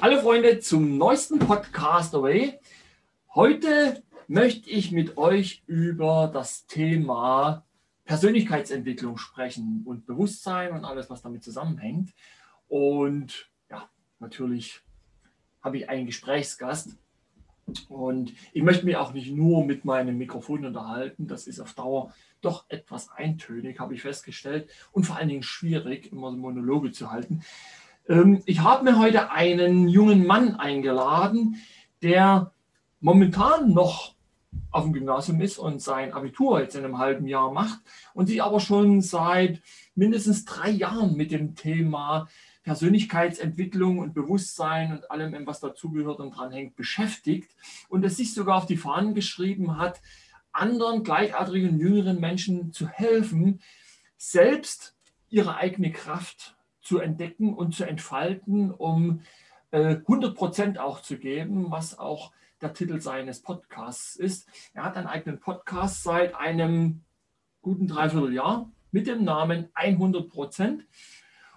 Hallo Freunde zum neuesten Podcast Away. Heute möchte ich mit euch über das Thema Persönlichkeitsentwicklung sprechen und Bewusstsein und alles, was damit zusammenhängt. Und ja, natürlich habe ich einen Gesprächsgast. Und ich möchte mich auch nicht nur mit meinem Mikrofon unterhalten. Das ist auf Dauer doch etwas eintönig, habe ich festgestellt. Und vor allen Dingen schwierig, immer Monologe zu halten. Ähm, ich habe mir heute einen jungen Mann eingeladen, der momentan noch auf dem Gymnasium ist und sein Abitur jetzt in einem halben Jahr macht und sich aber schon seit mindestens drei Jahren mit dem Thema Persönlichkeitsentwicklung und Bewusstsein und allem, was dazugehört und dranhängt, beschäftigt und es sich sogar auf die Fahnen geschrieben hat, anderen gleichaltrigen jüngeren Menschen zu helfen, selbst ihre eigene Kraft zu entdecken und zu entfalten, um äh, 100 Prozent auch zu geben, was auch der Titel seines Podcasts ist. Er hat einen eigenen Podcast seit einem guten Dreivierteljahr mit dem Namen 100 Prozent.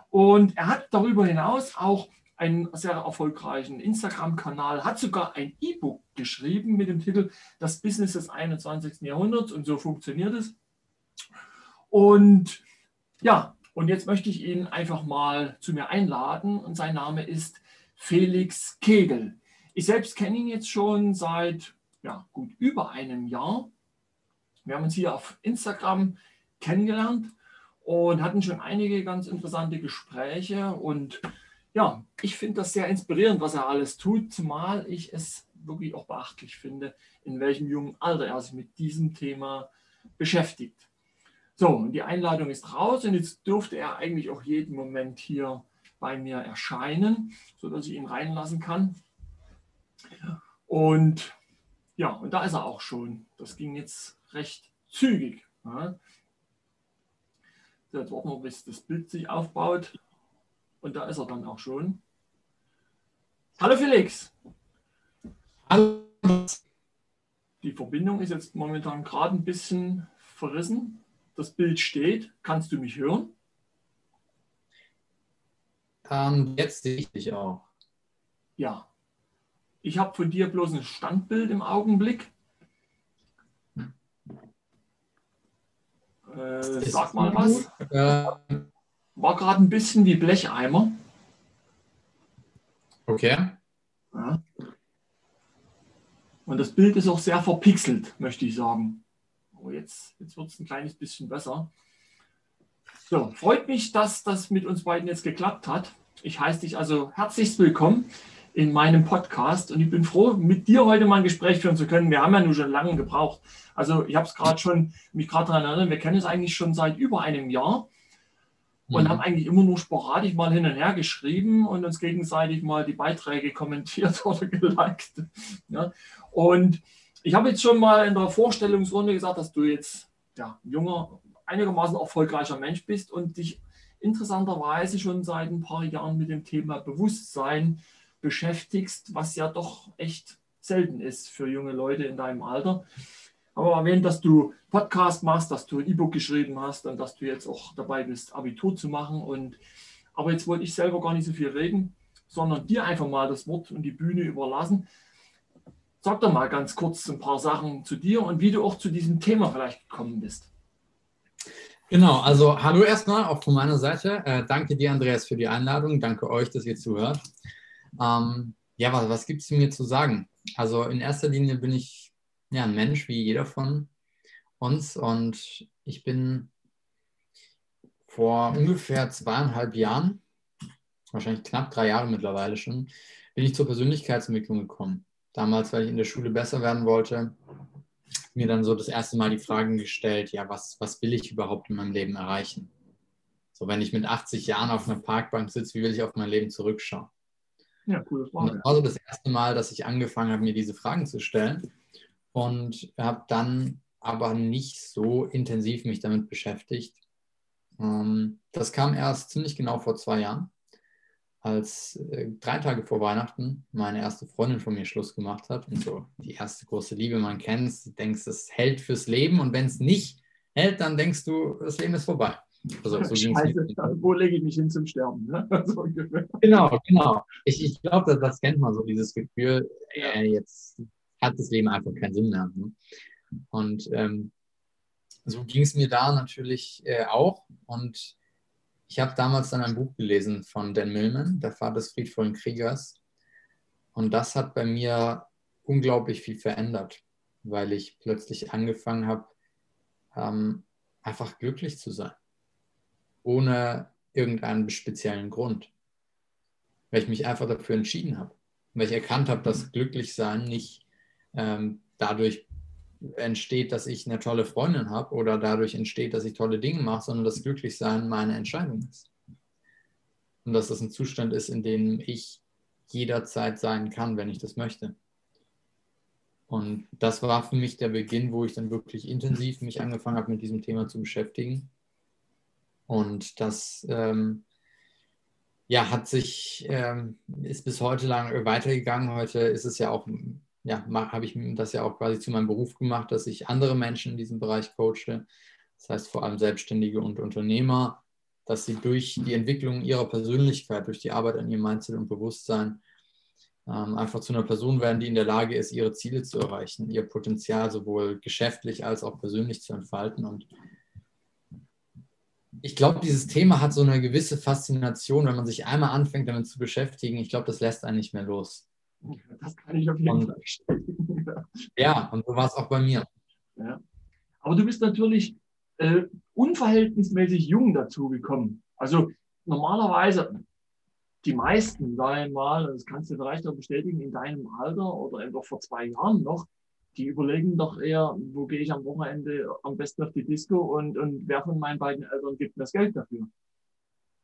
Und er hat darüber hinaus auch einen sehr erfolgreichen Instagram-Kanal, hat sogar ein E-Book geschrieben mit dem Titel Das Business des 21. Jahrhunderts und so funktioniert es. Und ja, und jetzt möchte ich ihn einfach mal zu mir einladen und sein Name ist Felix Kegel. Ich selbst kenne ihn jetzt schon seit ja, gut über einem Jahr. Wir haben uns hier auf Instagram kennengelernt und hatten schon einige ganz interessante Gespräche. Und ja, ich finde das sehr inspirierend, was er alles tut, zumal ich es wirklich auch beachtlich finde, in welchem jungen Alter er sich mit diesem Thema beschäftigt. So, und die Einladung ist raus und jetzt dürfte er eigentlich auch jeden Moment hier bei mir erscheinen, sodass ich ihn reinlassen kann. Und ja, und da ist er auch schon. Das ging jetzt recht zügig. Ja. So, jetzt warten wir, bis das Bild sich aufbaut. Und da ist er dann auch schon. Hallo Felix. Hallo. Die Verbindung ist jetzt momentan gerade ein bisschen verrissen das Bild steht. Kannst du mich hören? Ähm, jetzt sehe ich dich auch. Ja. Ich habe von dir bloß ein Standbild im Augenblick. Äh, sag mal was. Äh, War gerade ein bisschen wie Blecheimer. Okay. Ja. Und das Bild ist auch sehr verpixelt, möchte ich sagen. Oh, jetzt, jetzt wird es ein kleines bisschen besser. So, freut mich, dass das mit uns beiden jetzt geklappt hat. Ich heiße dich also herzlich willkommen in meinem Podcast und ich bin froh, mit dir heute mal ein Gespräch führen zu können. Wir haben ja nur schon lange gebraucht. Also ich habe es gerade schon, mich gerade daran erinnert, wir kennen es eigentlich schon seit über einem Jahr und mhm. haben eigentlich immer nur sporadisch mal hin und her geschrieben und uns gegenseitig mal die Beiträge kommentiert oder geliked. Ja. Und ich habe jetzt schon mal in der Vorstellungsrunde gesagt, dass du jetzt ja, ein junger, einigermaßen erfolgreicher Mensch bist und dich interessanterweise schon seit ein paar Jahren mit dem Thema Bewusstsein beschäftigst, was ja doch echt selten ist für junge Leute in deinem Alter. Aber erwähnt, dass du Podcast machst, dass du ein E-Book geschrieben hast und dass du jetzt auch dabei bist, Abitur zu machen. Und, aber jetzt wollte ich selber gar nicht so viel reden, sondern dir einfach mal das Wort und die Bühne überlassen. Sag doch mal ganz kurz ein paar Sachen zu dir und wie du auch zu diesem Thema vielleicht gekommen bist. Genau, also hallo erstmal auch von meiner Seite. Äh, danke dir, Andreas, für die Einladung. Danke euch, dass ihr zuhört. Ähm, ja, was, was gibt es mir zu sagen? Also in erster Linie bin ich ja ein Mensch wie jeder von uns und ich bin vor ungefähr zweieinhalb Jahren, wahrscheinlich knapp drei Jahre mittlerweile schon, bin ich zur Persönlichkeitsentwicklung gekommen damals, weil ich in der Schule besser werden wollte, mir dann so das erste Mal die Fragen gestellt, ja, was, was will ich überhaupt in meinem Leben erreichen? So, wenn ich mit 80 Jahren auf einer Parkbank sitze, wie will ich auf mein Leben zurückschauen? Ja, coole Frage. das war so das erste Mal, dass ich angefangen habe, mir diese Fragen zu stellen und habe dann aber nicht so intensiv mich damit beschäftigt. Ähm, das kam erst ziemlich genau vor zwei Jahren als äh, drei Tage vor Weihnachten meine erste Freundin von mir Schluss gemacht hat und so die erste große Liebe, man kennt du denkst, es hält fürs Leben und wenn es nicht hält, dann denkst du, das Leben ist vorbei. Also, so Scheiße, wo lege ich mich hin zum Sterben? Ne? So genau, genau. Ich, ich glaube, das, das, kennt man so, dieses Gefühl, äh, jetzt hat das Leben einfach keinen Sinn mehr. Ne? Und ähm, so ging es mir da natürlich äh, auch. Und ich habe damals dann ein Buch gelesen von Dan Millman, der Vater des friedvollen Kriegers. Und das hat bei mir unglaublich viel verändert, weil ich plötzlich angefangen habe, ähm, einfach glücklich zu sein, ohne irgendeinen speziellen Grund, weil ich mich einfach dafür entschieden habe, weil ich erkannt habe, dass Glücklichsein nicht ähm, dadurch entsteht, dass ich eine tolle Freundin habe oder dadurch entsteht, dass ich tolle Dinge mache, sondern dass Glücklichsein meine Entscheidung ist. Und dass das ein Zustand ist, in dem ich jederzeit sein kann, wenn ich das möchte. Und das war für mich der Beginn, wo ich dann wirklich intensiv mich angefangen habe, mit diesem Thema zu beschäftigen. Und das ähm, ja, hat sich, ähm, ist bis heute lang weitergegangen. Heute ist es ja auch, ja, habe ich das ja auch quasi zu meinem Beruf gemacht, dass ich andere Menschen in diesem Bereich coache. Das heißt vor allem Selbstständige und Unternehmer, dass sie durch die Entwicklung ihrer Persönlichkeit, durch die Arbeit an ihrem Mindset und Bewusstsein ähm, einfach zu einer Person werden, die in der Lage ist, ihre Ziele zu erreichen, ihr Potenzial sowohl geschäftlich als auch persönlich zu entfalten. Und ich glaube, dieses Thema hat so eine gewisse Faszination, wenn man sich einmal anfängt, damit zu beschäftigen. Ich glaube, das lässt einen nicht mehr los. Das kann ich auf jeden und, Fall bestätigen. Ja, und so war es auch bei mir. Ja. Aber du bist natürlich äh, unverhältnismäßig jung dazu gekommen. Also normalerweise, die meisten, sag ich mal, das kannst du vielleicht auch bestätigen, in deinem Alter oder eben doch vor zwei Jahren noch, die überlegen doch eher, wo gehe ich am Wochenende am besten auf die Disco und, und wer von meinen beiden Eltern gibt mir das Geld dafür?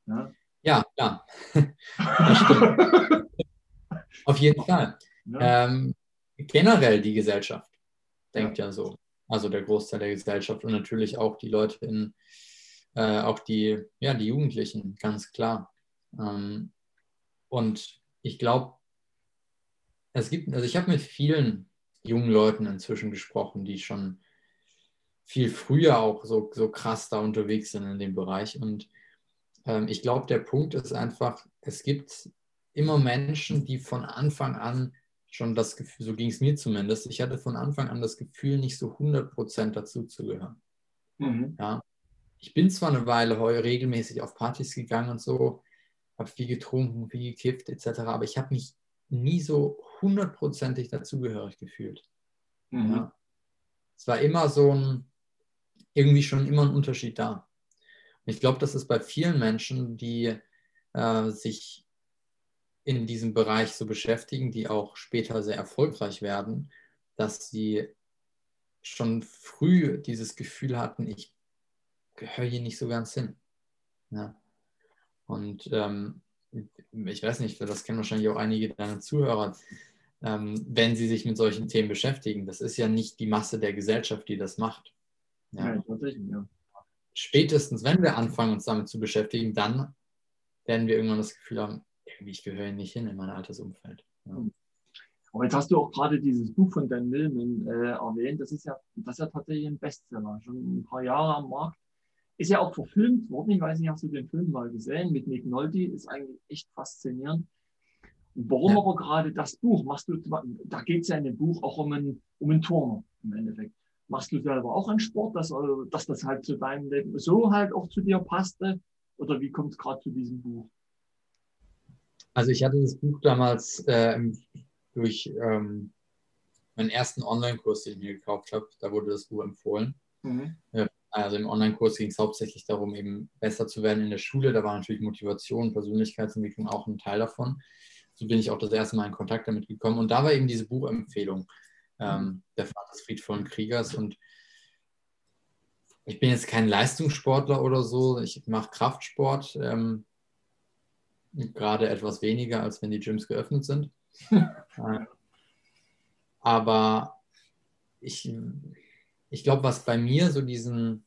Ja, ja klar. auf jeden Fall. Ja. Ähm, generell die Gesellschaft denkt ja. ja. so. Also der Großteil der Gesellschaft und natürlich auch die Leute in, äh, auch die, ja, die Jugendlichen, ganz klar. Ähm, und ich glaube, es gibt, also ich habe mit vielen jungen Leuten inzwischen gesprochen, die schon viel früher auch so, so krass da unterwegs sind in dem Bereich. Und ähm, ich glaube, der Punkt ist einfach, es gibt immer Menschen, die von Anfang an schon das Gefühl, so ging es mir zumindest, ich hatte von Anfang an das Gefühl, nicht so 100% dazu zu gehören. Mhm. Ja. Ich bin zwar eine Weile heu regelmäßig auf Partys gegangen und so, habe viel getrunken, viel gekifft etc. Aber ich habe mich nie so hundertprozentig dazugehörig gefühlt. Mhm. Ja. Es war immer so ein, irgendwie schon immer ein Unterschied da. Und ich glaube, das ist bei vielen Menschen, die äh, sich in diesem Bereich so beschäftigen, die auch später sehr erfolgreich werden, dass sie schon früh dieses Gefühl hatten, ich gehöre hier nicht so ganz hin. Ja. Und ähm, ich weiß nicht, das kennen wahrscheinlich auch einige deiner Zuhörer, ähm, wenn sie sich mit solchen Themen beschäftigen. Das ist ja nicht die Masse der Gesellschaft, die das macht. Ja. Ja, ja. Spätestens, wenn wir anfangen, uns damit zu beschäftigen, dann werden wir irgendwann das Gefühl haben, irgendwie, ich gehöre nicht hin in mein Altersumfeld. Ja. Aber jetzt hast du auch gerade dieses Buch von Dan Millman äh, erwähnt. Das ist ja, das ist ja tatsächlich ein Bestseller, schon ein paar Jahre am Markt. Ist ja auch verfilmt worden. Ich weiß nicht, hast du den Film mal gesehen mit Nick Nolte? Ist eigentlich echt faszinierend. Warum ja. aber gerade das Buch? Machst du, da geht es ja in dem Buch auch um einen, um einen Turner im Endeffekt. Machst du selber auch einen Sport, dass, dass das halt zu deinem Leben so halt auch zu dir passte? Oder wie kommt es gerade zu diesem Buch? Also ich hatte das Buch damals äh, durch ähm, meinen ersten Online-Kurs, den ich mir gekauft habe, da wurde das Buch empfohlen. Mhm. Also im Online-Kurs ging es hauptsächlich darum, eben besser zu werden in der Schule. Da war natürlich Motivation, Persönlichkeitsentwicklung auch ein Teil davon. So bin ich auch das erste Mal in Kontakt damit gekommen. Und da war eben diese Buchempfehlung, ähm, mhm. der Vater des friedvollen Kriegers. Und ich bin jetzt kein Leistungssportler oder so. Ich mache Kraftsport, ähm, gerade etwas weniger, als wenn die Gyms geöffnet sind. äh, aber ich ich glaube, was bei mir so diesen,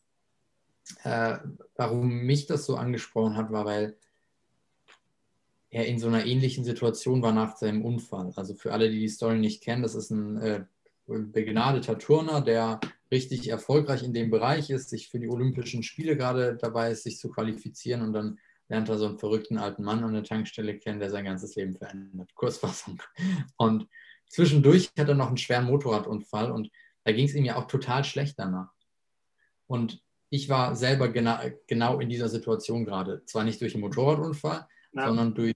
äh, warum mich das so angesprochen hat, war, weil er in so einer ähnlichen Situation war nach seinem Unfall. Also für alle, die die Story nicht kennen, das ist ein äh, begnadeter Turner, der richtig erfolgreich in dem Bereich ist, sich für die Olympischen Spiele gerade dabei ist, sich zu qualifizieren und dann lernt er so einen verrückten alten Mann an der Tankstelle kennen, der sein ganzes Leben verändert. Kurzfassung. Und zwischendurch hat er noch einen schweren Motorradunfall und da ging es ihm ja auch total schlecht danach. Und ich war selber genau, genau in dieser Situation gerade. Zwar nicht durch einen Motorradunfall, ja. sondern durch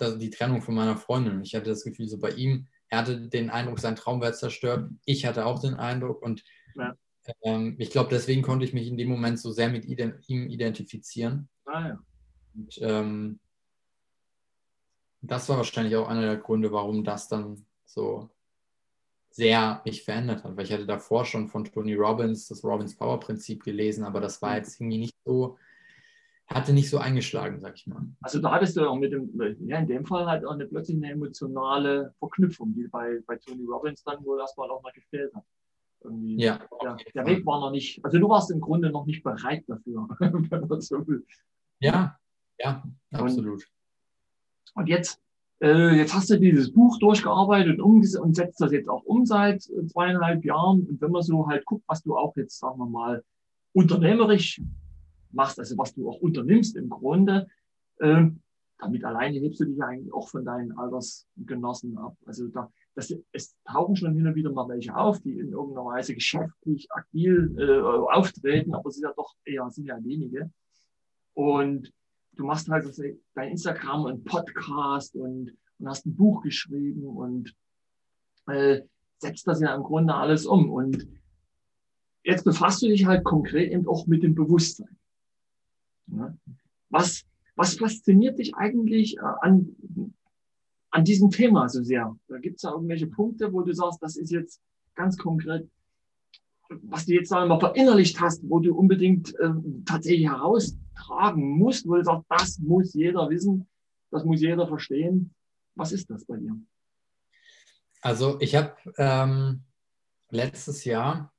die Trennung von meiner Freundin. Ich hatte das Gefühl, so bei ihm, er hatte den Eindruck, sein Traum wäre zerstört. Ich hatte auch den Eindruck und ja. ähm, ich glaube, deswegen konnte ich mich in dem Moment so sehr mit ihm identifizieren. Ah, ja. Und, ähm, das war wahrscheinlich auch einer der Gründe, warum das dann so sehr mich verändert hat, weil ich hatte davor schon von Tony Robbins das Robbins Power Prinzip gelesen, aber das war jetzt irgendwie nicht so, hatte nicht so eingeschlagen, sag ich mal. Also da hattest du auch mit dem, ja in dem Fall halt auch eine plötzlich eine emotionale Verknüpfung, die bei, bei Tony Robbins dann wohl erstmal auch mal gefehlt hat. Irgendwie, ja, ja der Weg war noch nicht, also du warst im Grunde noch nicht bereit dafür, wenn man so will. Ja, ja, absolut. Und, und jetzt äh, jetzt hast du dieses Buch durchgearbeitet und, und setzt das jetzt auch um seit äh, zweieinhalb Jahren. Und wenn man so halt guckt, was du auch jetzt, sagen wir mal, unternehmerisch machst, also was du auch unternimmst im Grunde, äh, damit alleine hebst du dich eigentlich auch von deinen Altersgenossen ab. Also da, das, es tauchen schon hin und wieder mal welche auf, die in irgendeiner Weise geschäftlich agil äh, auftreten, aber es sind ja doch eher sind ja wenige. Und du machst halt dein Instagram und Podcast und, und hast ein Buch geschrieben und äh, setzt das ja im Grunde alles um. Und jetzt befasst du dich halt konkret eben auch mit dem Bewusstsein. Ja? Was, was fasziniert dich eigentlich äh, an, an diesem Thema so sehr? Da gibt es ja irgendwelche Punkte, wo du sagst, das ist jetzt ganz konkret, was du jetzt sagen mal verinnerlicht hast, wo du unbedingt äh, tatsächlich heraus tragen musst, wo du sagst, das muss jeder wissen, das muss jeder verstehen. Was ist das bei dir? Also ich habe ähm, letztes Jahr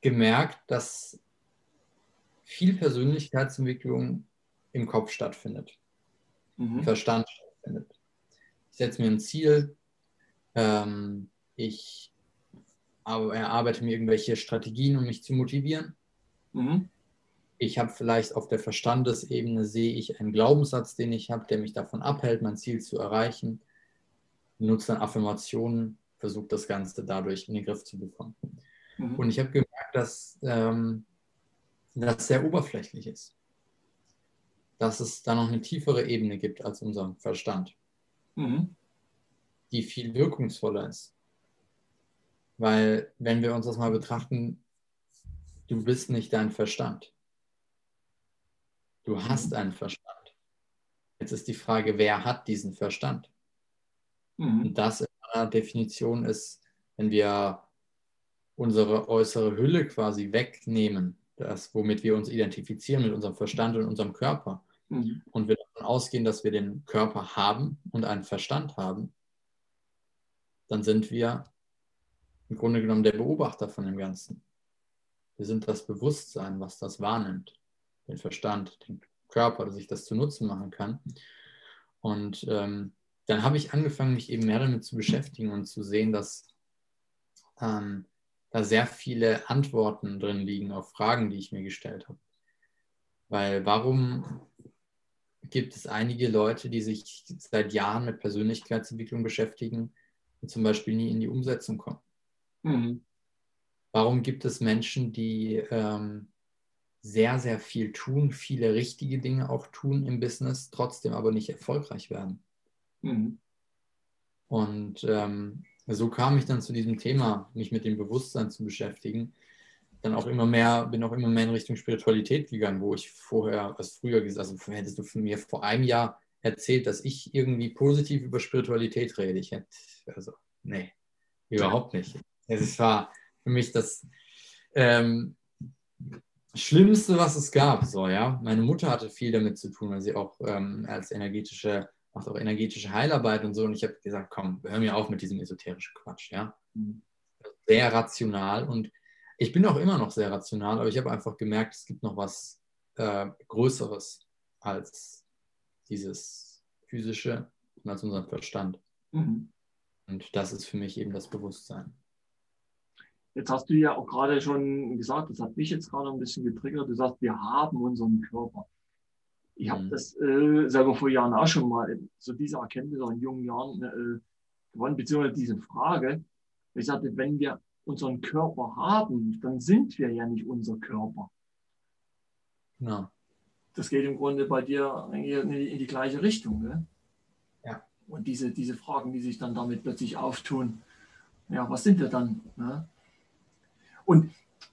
gemerkt, dass viel Persönlichkeitsentwicklung im Kopf stattfindet, mhm. im Verstand stattfindet. Ich setze mir ein Ziel, ähm, ich erarbeite mir irgendwelche Strategien, um mich zu motivieren. Mhm ich habe vielleicht auf der Verstandesebene sehe ich einen Glaubenssatz, den ich habe, der mich davon abhält, mein Ziel zu erreichen. Nutze dann Affirmationen, versuche das Ganze dadurch in den Griff zu bekommen. Mhm. Und ich habe gemerkt, dass ähm, das sehr oberflächlich ist. Dass es da noch eine tiefere Ebene gibt als unser Verstand, mhm. die viel wirkungsvoller ist. Weil, wenn wir uns das mal betrachten, du bist nicht dein Verstand. Du hast einen Verstand. Jetzt ist die Frage, wer hat diesen Verstand? Mhm. Und das in einer Definition ist, wenn wir unsere äußere Hülle quasi wegnehmen, das, womit wir uns identifizieren mit unserem Verstand und unserem Körper, mhm. und wir davon ausgehen, dass wir den Körper haben und einen Verstand haben, dann sind wir im Grunde genommen der Beobachter von dem Ganzen. Wir sind das Bewusstsein, was das wahrnimmt den Verstand, den Körper, dass ich das zu Nutzen machen kann. Und ähm, dann habe ich angefangen, mich eben mehr damit zu beschäftigen und zu sehen, dass ähm, da sehr viele Antworten drin liegen auf Fragen, die ich mir gestellt habe. Weil warum gibt es einige Leute, die sich seit Jahren mit Persönlichkeitsentwicklung beschäftigen und zum Beispiel nie in die Umsetzung kommen? Mhm. Warum gibt es Menschen, die ähm, sehr, sehr viel tun, viele richtige Dinge auch tun im Business, trotzdem aber nicht erfolgreich werden. Mhm. Und ähm, so kam ich dann zu diesem Thema, mich mit dem Bewusstsein zu beschäftigen. Dann auch immer mehr, bin auch immer mehr in Richtung Spiritualität gegangen, wo ich vorher, als früher gesagt, also hättest du von mir vor einem Jahr erzählt, dass ich irgendwie positiv über Spiritualität rede. Ich hätte, also, nee, überhaupt nicht. Es war für mich das, ähm, Schlimmste, was es gab. So, ja. Meine Mutter hatte viel damit zu tun, weil sie auch ähm, als energetische, macht auch energetische Heilarbeit und so. Und ich habe gesagt, komm, hör mir auf mit diesem esoterischen Quatsch, ja. Mhm. Sehr rational und ich bin auch immer noch sehr rational, aber ich habe einfach gemerkt, es gibt noch was äh, Größeres als dieses physische und als unseren Verstand. Mhm. Und das ist für mich eben das Bewusstsein. Jetzt hast du ja auch gerade schon gesagt, das hat mich jetzt gerade ein bisschen getriggert. Du sagst, wir haben unseren Körper. Ich habe mhm. das äh, selber vor Jahren auch schon mal, so diese Erkenntnis auch in jungen Jahren äh, gewonnen, beziehungsweise diese Frage. Ich sagte, wenn wir unseren Körper haben, dann sind wir ja nicht unser Körper. Ja. Das geht im Grunde bei dir in die, gleiche Richtung. Ne? Ja. Und diese, diese Fragen, die sich dann damit plötzlich auftun, ja, was sind wir dann? Ne? Und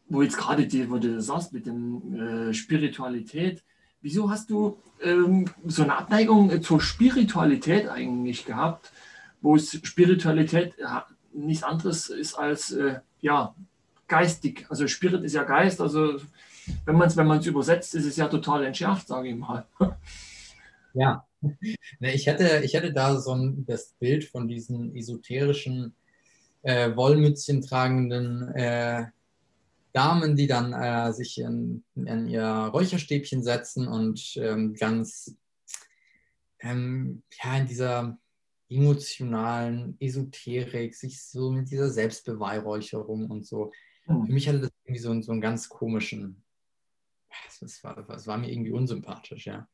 wo jetzt gerade die, wo du sagst mit dem äh, Spiritualität, wieso hast du ähm, so eine Abneigung zur Spiritualität eigentlich gehabt, wo es Spiritualität ja, nichts anderes ist als äh, ja, geistig. Also Spirit ist ja Geist, also wenn man es wenn übersetzt, ist es ja total entschärft, sage ich mal. Ja, ich hatte, ich hatte da so ein, das Bild von diesen esoterischen äh, Wollmützchen tragenden äh, Damen, die dann äh, sich in, in, ihr Räucherstäbchen setzen und ähm, ganz ähm, ja, in dieser emotionalen Esoterik, sich so mit dieser Selbstbeweihräucherung und so. Mhm. Für mich hatte das irgendwie so, so einen ganz komischen, es war, war mir irgendwie unsympathisch, ja.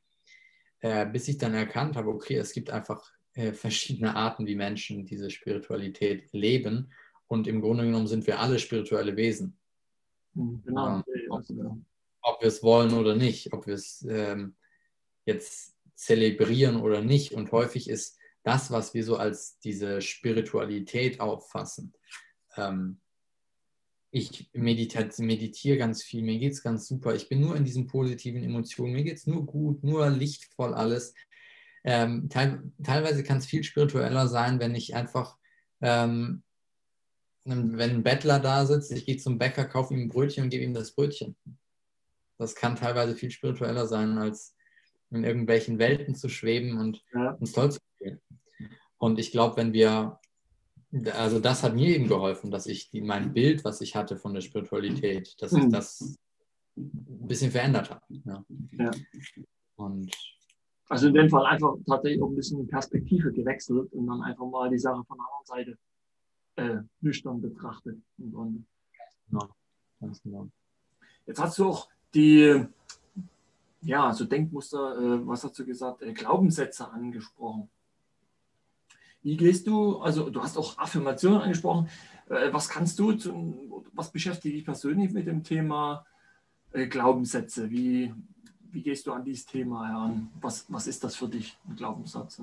Äh, bis ich dann erkannt habe, okay, es gibt einfach äh, verschiedene Arten, wie Menschen diese Spiritualität leben. Und im Grunde genommen sind wir alle spirituelle Wesen. Hm, genau. Ob, ob wir es wollen oder nicht, ob wir es ähm, jetzt zelebrieren oder nicht. Und häufig ist das, was wir so als diese Spiritualität auffassen. Ähm, ich meditiere ganz viel, mir geht es ganz super, ich bin nur in diesen positiven Emotionen, mir geht es nur gut, nur lichtvoll alles. Ähm, teil, teilweise kann es viel spiritueller sein, wenn ich einfach, ähm, wenn ein Bettler da sitzt, ich gehe zum Bäcker, kaufe ihm ein Brötchen und gebe ihm das Brötchen. Das kann teilweise viel spiritueller sein, als in irgendwelchen Welten zu schweben und ja. uns toll zu fühlen. Und ich glaube, wenn wir, also das hat mir eben geholfen, dass ich die, mein Bild, was ich hatte von der Spiritualität, dass ich mhm. das ein bisschen verändert habe. Ja. ja. Und also in dem Fall einfach tatsächlich auch ein bisschen Perspektive gewechselt und dann einfach mal die Sache von der anderen Seite äh, nüchtern betrachtet. Grunde. Genau. Ganz genau. Jetzt hast du auch die, ja, so Denkmuster, äh, was hast du gesagt, äh, Glaubenssätze angesprochen. Wie gehst du, also du hast auch Affirmationen angesprochen, äh, was kannst du, zum, was beschäftigt dich persönlich mit dem Thema äh, Glaubenssätze? Wie, wie gehst du an dieses Thema heran? Was, was ist das für dich, ein Glaubenssatz?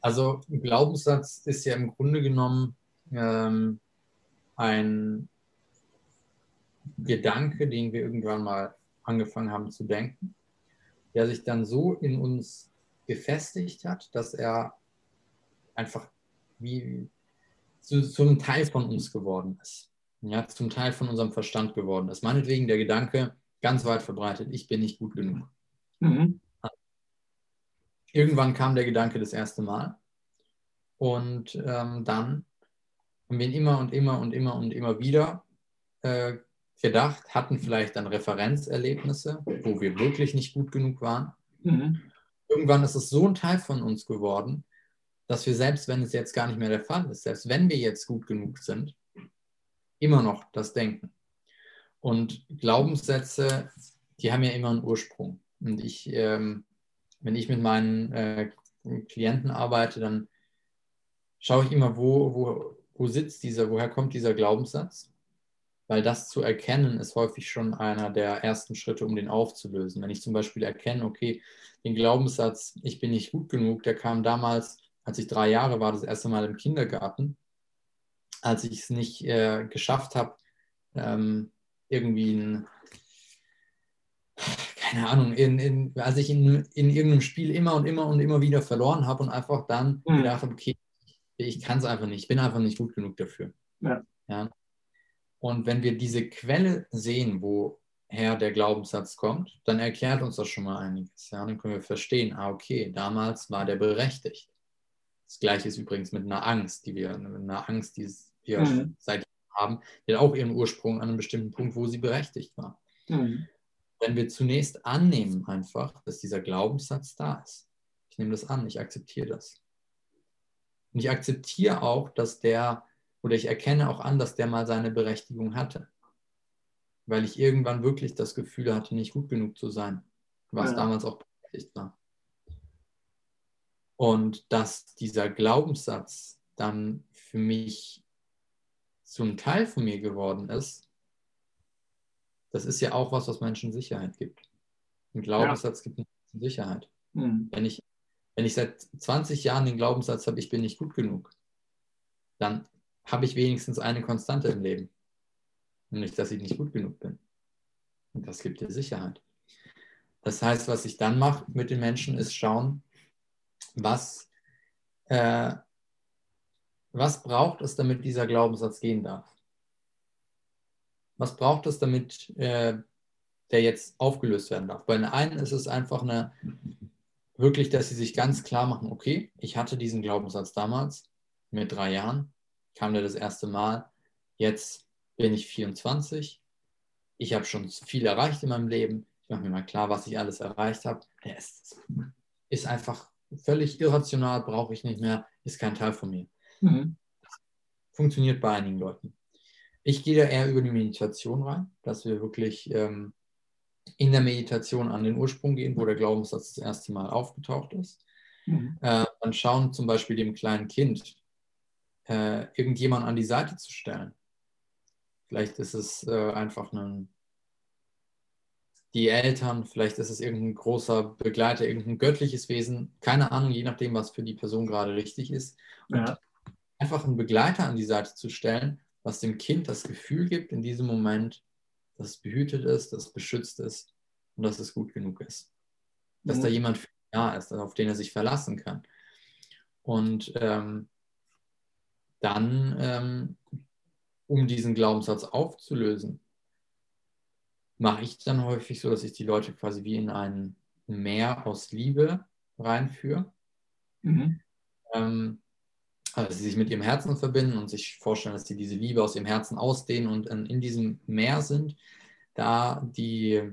Also ein Glaubenssatz ist ja im Grunde genommen ähm, ein Gedanke, den wir irgendwann mal angefangen haben zu denken, der sich dann so in uns gefestigt hat, dass er einfach wie zu, zum Teil von uns geworden ist. Ja, zum Teil von unserem Verstand geworden ist. Meinetwegen der Gedanke ganz weit verbreitet, ich bin nicht gut genug. Mhm. Irgendwann kam der Gedanke das erste Mal und ähm, dann haben wir ihn immer und immer und immer und immer wieder äh, gedacht, hatten vielleicht dann Referenzerlebnisse, wo wir wirklich nicht gut genug waren. Mhm. Irgendwann ist es so ein Teil von uns geworden, dass wir selbst, wenn es jetzt gar nicht mehr der Fall ist, selbst wenn wir jetzt gut genug sind, immer noch das denken. Und Glaubenssätze, die haben ja immer einen Ursprung. Und ich, ähm, wenn ich mit meinen äh, Klienten arbeite, dann schaue ich immer, wo, wo, wo sitzt dieser, woher kommt dieser Glaubenssatz? Weil das zu erkennen ist häufig schon einer der ersten Schritte, um den aufzulösen. Wenn ich zum Beispiel erkenne, okay, den Glaubenssatz, ich bin nicht gut genug, der kam damals als ich drei Jahre war, das erste Mal im Kindergarten, als ich es nicht äh, geschafft habe, ähm, irgendwie ein, keine Ahnung, in, in, als ich in, in irgendeinem Spiel immer und immer und immer wieder verloren habe und einfach dann mhm. gedacht habe, okay, ich kann es einfach nicht, ich bin einfach nicht gut genug dafür. Ja. ja. Und wenn wir diese Quelle sehen, woher der Glaubenssatz kommt, dann erklärt uns das schon mal einiges. Ja? Dann können wir verstehen, ah, okay, damals war der berechtigt. Das gleiche ist übrigens mit einer Angst, die wir, einer Angst, die wir mhm. seit haben, die hat auch ihren Ursprung an einem bestimmten Punkt, wo sie berechtigt war. Mhm. Wenn wir zunächst annehmen einfach, dass dieser Glaubenssatz da ist. Ich nehme das an, ich akzeptiere das. Und ich akzeptiere auch, dass der Oder ich erkenne auch an, dass der mal seine Berechtigung hatte. Weil ich irgendwann wirklich das Gefühl hatte, nicht gut genug zu sein, was ja. damals auch berechtigt war. Und dass dieser Glaubenssatz dann für mich ein Teil von mir geworden ist, das ist ja auch was, was Menschen Sicherheit gibt. Ein Glaubenssatz ja. gibt Menschen Sicherheit. Mhm. Wenn, ich, wenn ich seit 20 Jahren den Glaubenssatz habe, ich bin nicht gut genug, dann habe ich wenigstens eine Konstante im Leben. Nämlich, dass ich nicht gut genug bin. Und das gibt dir Sicherheit. Das heißt, was ich dann mache mit den Menschen, ist schauen, was, äh, was braucht es, damit dieser Glaubenssatz gehen darf? Was braucht es, damit äh, der jetzt aufgelöst werden darf? Bei den einen ist es einfach eine, wirklich, dass sie sich ganz klar machen, okay, ich hatte diesen Glaubenssatz damals mit drei Jahren, kam der das erste Mal, jetzt bin ich 24, ich habe schon viel erreicht in meinem Leben, ich mache mir mal klar, was ich alles erreicht habe. Es ist einfach völlig irrational, brauche ich nicht mehr, ist kein Teil von mir. Mhm. Funktioniert bei einigen Leuten. Ich gehe da eher über die Meditation rein, dass wir wirklich ähm, in der Meditation an den Ursprung gehen, wo der Glaubenssatz das erste Mal aufgetaucht ist. Mhm. Äh, dann schauen zum Beispiel dem kleinen Kind, äh, irgendjemand an die Seite zu stellen. Vielleicht ist es äh, einfach ein die Eltern, vielleicht ist es irgendein großer Begleiter, irgendein göttliches Wesen, keine Ahnung, je nachdem, was für die Person gerade richtig ist. Ja. einfach einen Begleiter an die Seite zu stellen, was dem Kind das Gefühl gibt in diesem Moment, dass es behütet ist, dass es beschützt ist und dass es gut genug ist. Dass mhm. da jemand für ihn da ist, auf den er sich verlassen kann. Und ähm, dann, ähm, um diesen Glaubenssatz aufzulösen, mache ich dann häufig so, dass ich die Leute quasi wie in ein Meer aus Liebe reinführe. Mhm. Ähm, also sie sich mit ihrem Herzen verbinden und sich vorstellen, dass sie diese Liebe aus ihrem Herzen ausdehnen und in diesem Meer sind, da die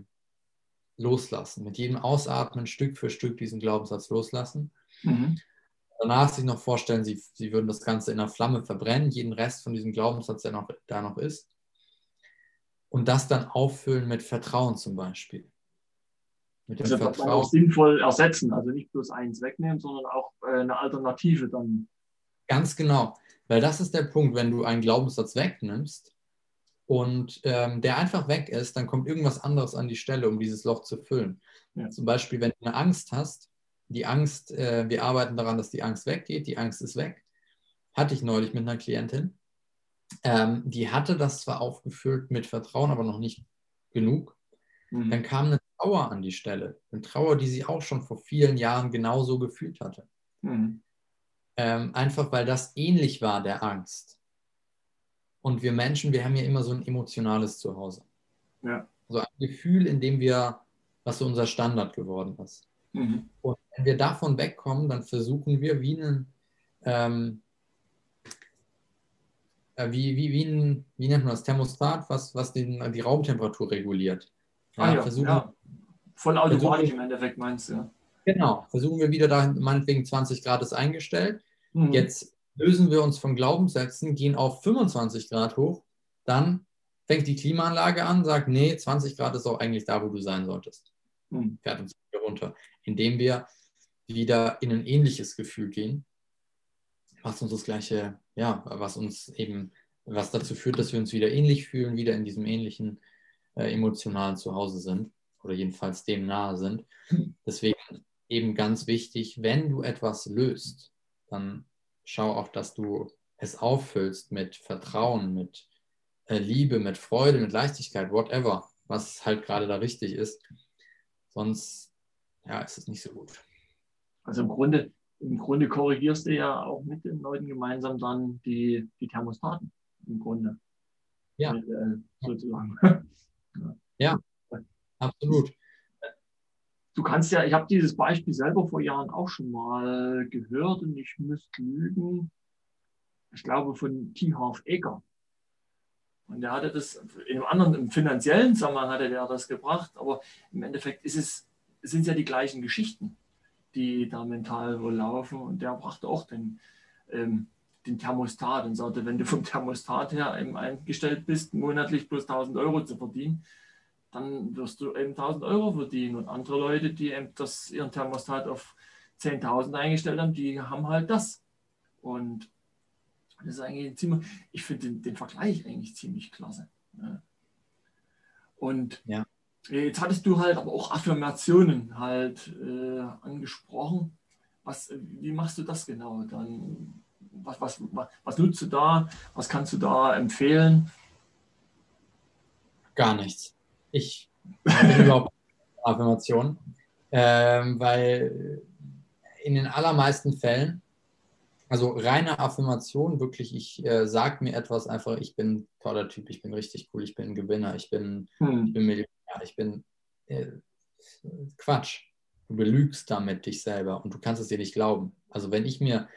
loslassen. Mit jedem Ausatmen Stück für Stück diesen Glaubenssatz loslassen. Mhm. Danach sich noch vorstellen, sie, sie würden das Ganze in einer Flamme verbrennen, jeden Rest von diesem Glaubenssatz, der noch, da noch ist und das dann auffüllen mit Vertrauen zum Beispiel. Mit dem also Vertrauen. auch sinnvoll ersetzen, also nicht bloß eins wegnehmen, sondern auch äh, eine Alternative dann. Ganz genau, weil das ist der Punkt, wenn du einen Glaubenssatz wegnimmst und ähm, der einfach weg ist, dann kommt irgendwas anderes an die Stelle, um dieses Loch zu füllen. Ja. Zum Beispiel, wenn du eine Angst hast, die Angst, äh, wir arbeiten daran, dass die Angst weggeht, die Angst ist weg. Hatte ich neulich mit einer Klientin ähm, die hatte das zwar aufgefüllt mit Vertrauen, aber noch nicht genug. Mhm. Dann kam eine Trauer an die Stelle. Eine Trauer, die sie auch schon vor vielen Jahren genauso gefühlt hatte. Mhm. Ähm, einfach weil das ähnlich war der Angst. Und wir Menschen, wir haben ja immer so ein emotionales Zuhause. Ja. So ein Gefühl, in dem wir, was so unser Standard geworden ist. Mhm. Und wenn wir davon wegkommen, dann versuchen wir wie einen, ähm, äh, wie, wie, wie, ein, wie nennt man das, Thermostat, was, was den, die Raumtemperatur reguliert. Ja, ah, ja, versuchen, ja. Voll automatisch im Endeffekt meinst du, ja. Genau, versuchen wir wieder da, meinetwegen 20 Grad ist eingestellt. Mhm. Jetzt lösen wir uns von Glaubenssätzen, gehen auf 25 Grad hoch, dann fängt die Klimaanlage an, sagt, nee, 20 Grad ist auch eigentlich da, wo du sein solltest. Mhm. Fährt uns wieder runter. Indem wir wieder in ein ähnliches Gefühl gehen, was uns das gleiche, ja, was uns eben, was dazu führt, dass wir uns wieder ähnlich fühlen, wieder in diesem ähnlichen äh, emotionalen Zuhause sind oder jedenfalls dem nahe sind. Deswegen eben ganz wichtig, wenn du etwas löst, dann schau auch, dass du es auffüllst mit Vertrauen, mit äh, Liebe, mit Freude, mit Leichtigkeit, whatever, was halt gerade da richtig ist. Sonst ja, ist es nicht so gut. Also im Grunde, im Grunde korrigierst du ja auch mit den Leuten gemeinsam dann die, die Thermostaten im Grunde. Ja. Mit, äh, sozusagen. ja. ja, absolut. Du kannst ja, ich habe dieses Beispiel selber vor Jahren auch schon mal gehört und ich müsste lügen. Ich glaube von T. Half Eger. Und der hatte das in einem anderen, im finanziellen Zusammenhang hatte der das gebracht, aber im Endeffekt ist es, sind es ja die gleichen Geschichten die da mental wohl laufen. Und der brachte auch den, ähm, den Thermostat und sagte, wenn du vom Thermostat her eingestellt bist, monatlich plus 1000 Euro zu verdienen, dann wirst du eben 1000 Euro verdienen. Und andere Leute, die eben das, ihren Thermostat auf 10.000 eingestellt haben, die haben halt das. Und das ist eigentlich ziemlich, ich finde den, den, Vergleich eigentlich ziemlich klasse. Und ja. jetzt hattest du halt aber auch Affirmationen halt äh, angesprochen. Was, wie machst du das genau? Dann, was, was, was, was nutzt du da? Was kannst du da empfehlen? Gar nichts. Ich bin überhaupt Affirmation, ähm, weil in den allermeisten Fällen also reine Affirmation, wirklich, ich äh, sage mir etwas einfach, ich bin ein toller Typ, ich bin richtig cool, ich bin ein Gewinner, ich bin, hm. ich bin Millionär, ich bin äh, Quatsch. Du belügst damit dich selber und du kannst es dir nicht glauben. Also wenn ich mir,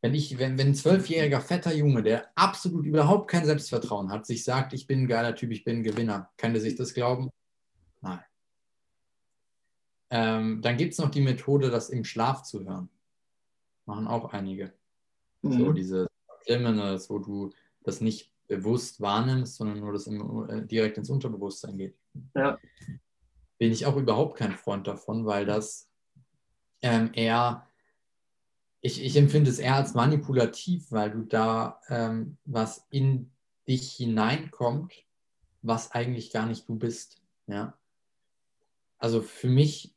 wenn ich, wenn, wenn ein zwölfjähriger fetter Junge, der absolut überhaupt kein Selbstvertrauen hat, sich sagt, ich bin ein geiler Typ, ich bin ein Gewinner, kann der sich das glauben? Nein. Ähm, dann gibt es noch die Methode, das im Schlaf zu hören. Machen auch einige. Mhm. So diese Criminals, wo du das nicht bewusst wahrnimmst, sondern nur das im, äh, direkt ins Unterbewusstsein geht. Ja. Bin ich auch überhaupt kein Freund davon, weil das ähm, eher, ich, ich empfinde es eher als manipulativ, weil du da ähm, was in dich hineinkommt, was eigentlich gar nicht du bist. Ja. Also für mich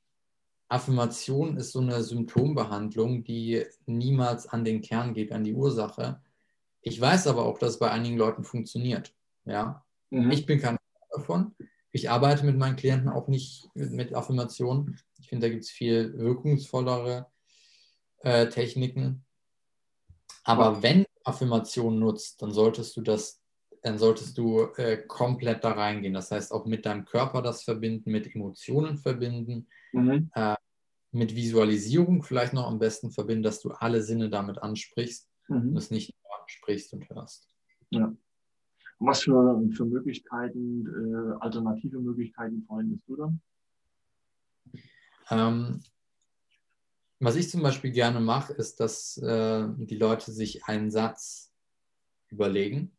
Affirmation ist so eine Symptombehandlung, die niemals an den Kern geht, an die Ursache. Ich weiß aber auch, dass es bei einigen Leuten funktioniert. Ja? Mhm. Ich bin kein davon. Ich arbeite mit meinen Klienten auch nicht mit Affirmationen. Ich finde, da gibt es viel wirkungsvollere äh, Techniken. Aber wenn du Affirmation nutzt, dann solltest du das, dann solltest du äh, komplett da reingehen. Das heißt auch mit deinem Körper das verbinden, mit Emotionen verbinden, mhm. äh, mit Visualisierung vielleicht noch am besten verbinden, dass du alle Sinne damit ansprichst mhm. und es nicht nur sprichst und hörst. Ja. Was für, für Möglichkeiten, äh, alternative Möglichkeiten verwendest du dann? Ähm, was ich zum Beispiel gerne mache, ist, dass äh, die Leute sich einen Satz überlegen,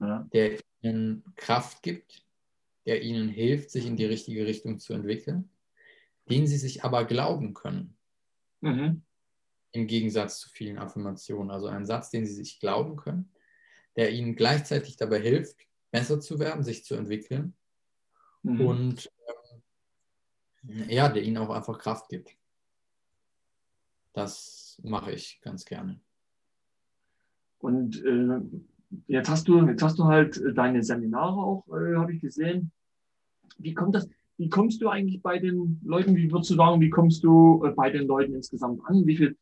ja. der ihnen Kraft gibt, der ihnen hilft, sich in die richtige Richtung zu entwickeln den sie sich aber glauben können. Mhm. Im Gegensatz zu vielen Affirmationen. Also ein Satz, den sie sich glauben können, der ihnen gleichzeitig dabei hilft, besser zu werden, sich zu entwickeln mhm. und ähm, ja, der ihnen auch einfach Kraft gibt. Das mache ich ganz gerne. Und äh, jetzt hast du, jetzt hast du halt deine Seminare auch, äh, habe ich gesehen. Wie kommt das? wie kommst du eigentlich bei den Leuten, wie würdest du sagen, wie kommst du äh, bei den Leuten insgesamt an? Wie viel,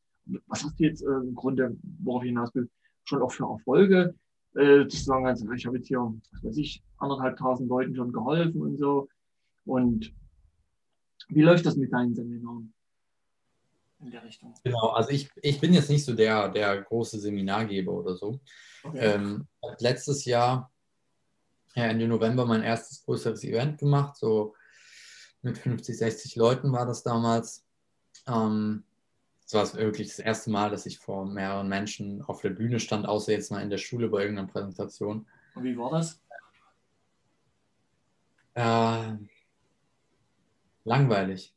was hast du jetzt äh, im Grunde, worauf ich hinaus will, schon auch für Erfolge? Äh, zu sagen, also ich habe jetzt hier, was weiß ich, anderthalbtausend Leuten schon geholfen und so. Und wie läuft das mit deinen Seminaren? In der Richtung. Genau, also ich, ich bin jetzt nicht so der, der große Seminargeber oder so. Okay. Ähm, letztes Jahr ja, Ende November mein erstes größeres Event gemacht, so mit 50, 60 Leuten war das damals. Ähm, das war wirklich das erste Mal, dass ich vor mehreren Menschen auf der Bühne stand, außer jetzt mal in der Schule bei irgendeiner Präsentation. Und wie war das? Äh, langweilig.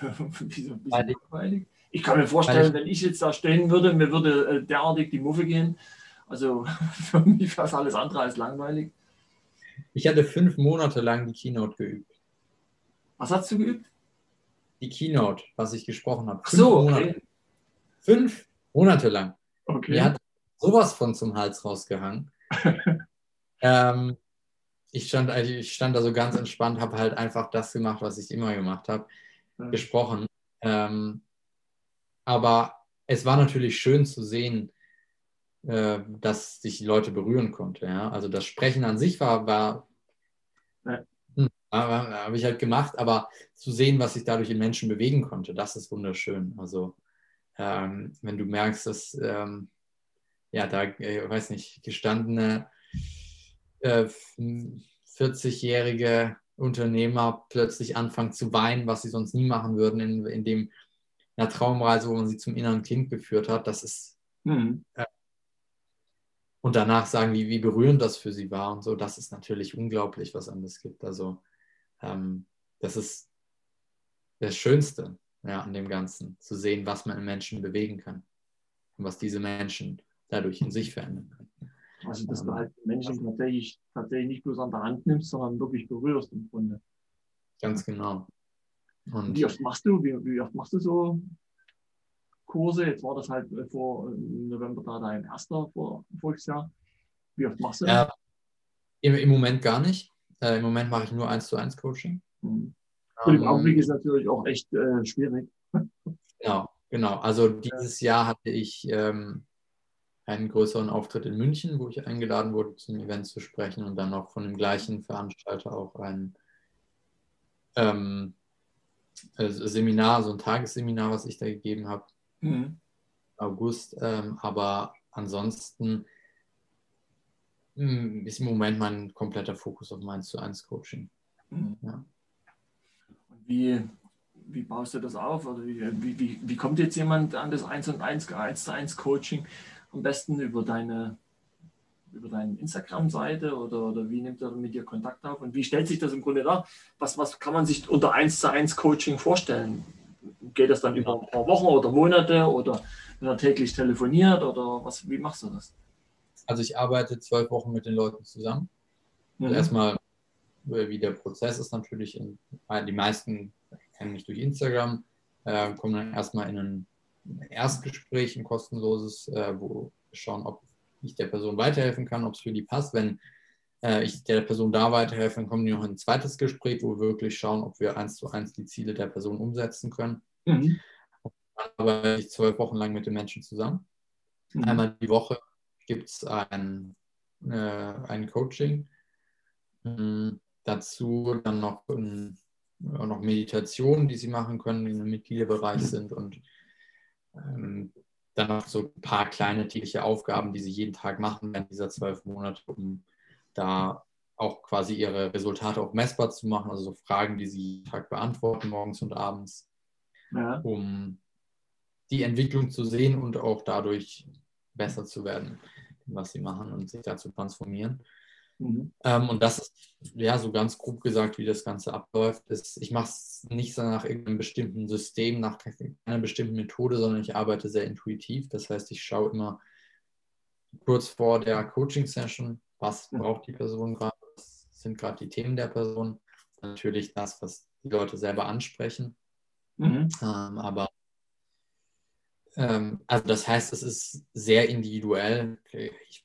Wieso langweilig? Ich kann mir vorstellen, wenn ich jetzt da stehen würde, mir würde äh, derartig die Muffe gehen. Also für mich war es alles andere als langweilig. Ich hatte fünf Monate lang die Keynote geübt. Was hast du geübt? Die Keynote, was ich gesprochen habe. Ach so, Monate. okay. Fünf Monate lang. Okay. Mir hat sowas von zum Hals rausgehangen. ähm, ich, stand, ich stand da so ganz entspannt, habe halt einfach das gemacht, was ich immer gemacht habe, ja. gesprochen. Ähm, aber es war natürlich schön zu sehen, äh, dass sich die Leute berühren konnte. Ja? Also das Sprechen an sich war, war hm, habe ich halt gemacht, aber zu sehen, was sich dadurch in Menschen bewegen konnte, das ist wunderschön. Also ähm, wenn du merkst, dass ähm, ja da, ich äh, weiß nicht, gestandene äh, 40-jährige Unternehmer plötzlich anfangen zu weinen, was sie sonst nie machen würden, in, in dem einer Traumreise, wo man sie zum inneren Kind geführt hat. Das ist mhm. äh, und danach sagen, wie, wie berührend das für sie war und so, das ist natürlich unglaublich, was einem das gibt. Also ähm, das ist das Schönste ja, an dem Ganzen, zu sehen, was man in Menschen bewegen kann und was diese Menschen dadurch in sich verändern können. Also, dass du halt Menschen tatsächlich, tatsächlich nicht bloß an der Hand nimmst, sondern wirklich berührst im Grunde. Ganz genau. Und wie oft machst du, wie, wie oft machst du so Kurse? Jetzt war das halt vor November da dein erster vor, voriges Jahr. Wie oft machst du das? Äh, im, im, Moment gar nicht. Äh, Im Moment mache ich nur 1 zu 1 Coaching. Mhm. Für den Augenblick ist natürlich auch echt äh, schwierig. Genau, genau. Also dieses Jahr hatte ich ähm, einen größeren Auftritt in München, wo ich eingeladen wurde, zum Event zu sprechen und dann noch von dem gleichen Veranstalter auch ein ähm, äh, Seminar, so ein Tagesseminar, was ich da gegeben habe. Mhm. August. Ähm, aber ansonsten mh, hm, ist im Moment mein kompletter Fokus auf mein zu 1 Coaching. Mhm. Ja. Wie, wie baust du das auf? Oder wie, wie, wie, kommt jetzt jemand an das 1 und 1, 1 zu 1 Coaching? Am besten über deine, über deine Instagram-Seite oder, oder wie nimmt er mit dir Kontakt auf und wie stellt sich das im Grunde dar? Was, was kann man sich unter 1 zu 1 Coaching vorstellen? Geht das dann über ein paar Wochen oder Monate oder wenn er täglich telefoniert oder was, wie machst du das? Also ich arbeite zwölf Wochen mit den Leuten zusammen. Also mhm. erstmal, wie der Prozess ist natürlich, in, die meisten kennen mich durch Instagram, äh, kommen dann erstmal in einen Erstgespräch, ein kostenloses, äh, wo wir schauen, ob ich der Person weiterhelfen kann, ob es für die passt. Wenn äh, ich der Person da weiterhelfe, dann kommen wir noch ein zweites Gespräch, wo wir wirklich schauen, ob wir eins zu eins die Ziele der Person umsetzen können. Mhm. Dann arbeite ich zwölf Wochen lang mit den Menschen zusammen. Mhm. Einmal die Woche gibt es ein, äh, ein Coaching. Mhm. Dazu dann noch, ein, noch Meditationen, die sie machen können, die im Mitgliederbereich mhm. sind und ähm, dann noch so ein paar kleine tägliche Aufgaben, die sie jeden Tag machen während dieser zwölf Monate, um da auch quasi ihre Resultate auch messbar zu machen, also so Fragen, die sie jeden Tag beantworten, morgens und abends, ja. um die Entwicklung zu sehen und auch dadurch besser zu werden, was sie machen und sich da zu transformieren. Mhm. Ähm, und das ist ja so ganz grob gesagt, wie das Ganze abläuft. Ist, ich mache es nicht so nach irgendeinem bestimmten System, nach einer bestimmten Methode, sondern ich arbeite sehr intuitiv. Das heißt, ich schaue immer kurz vor der Coaching-Session, was braucht die Person gerade, was sind gerade die Themen der Person. Natürlich das, was die Leute selber ansprechen. Mhm. Ähm, aber ähm, also das heißt, es ist sehr individuell. Ich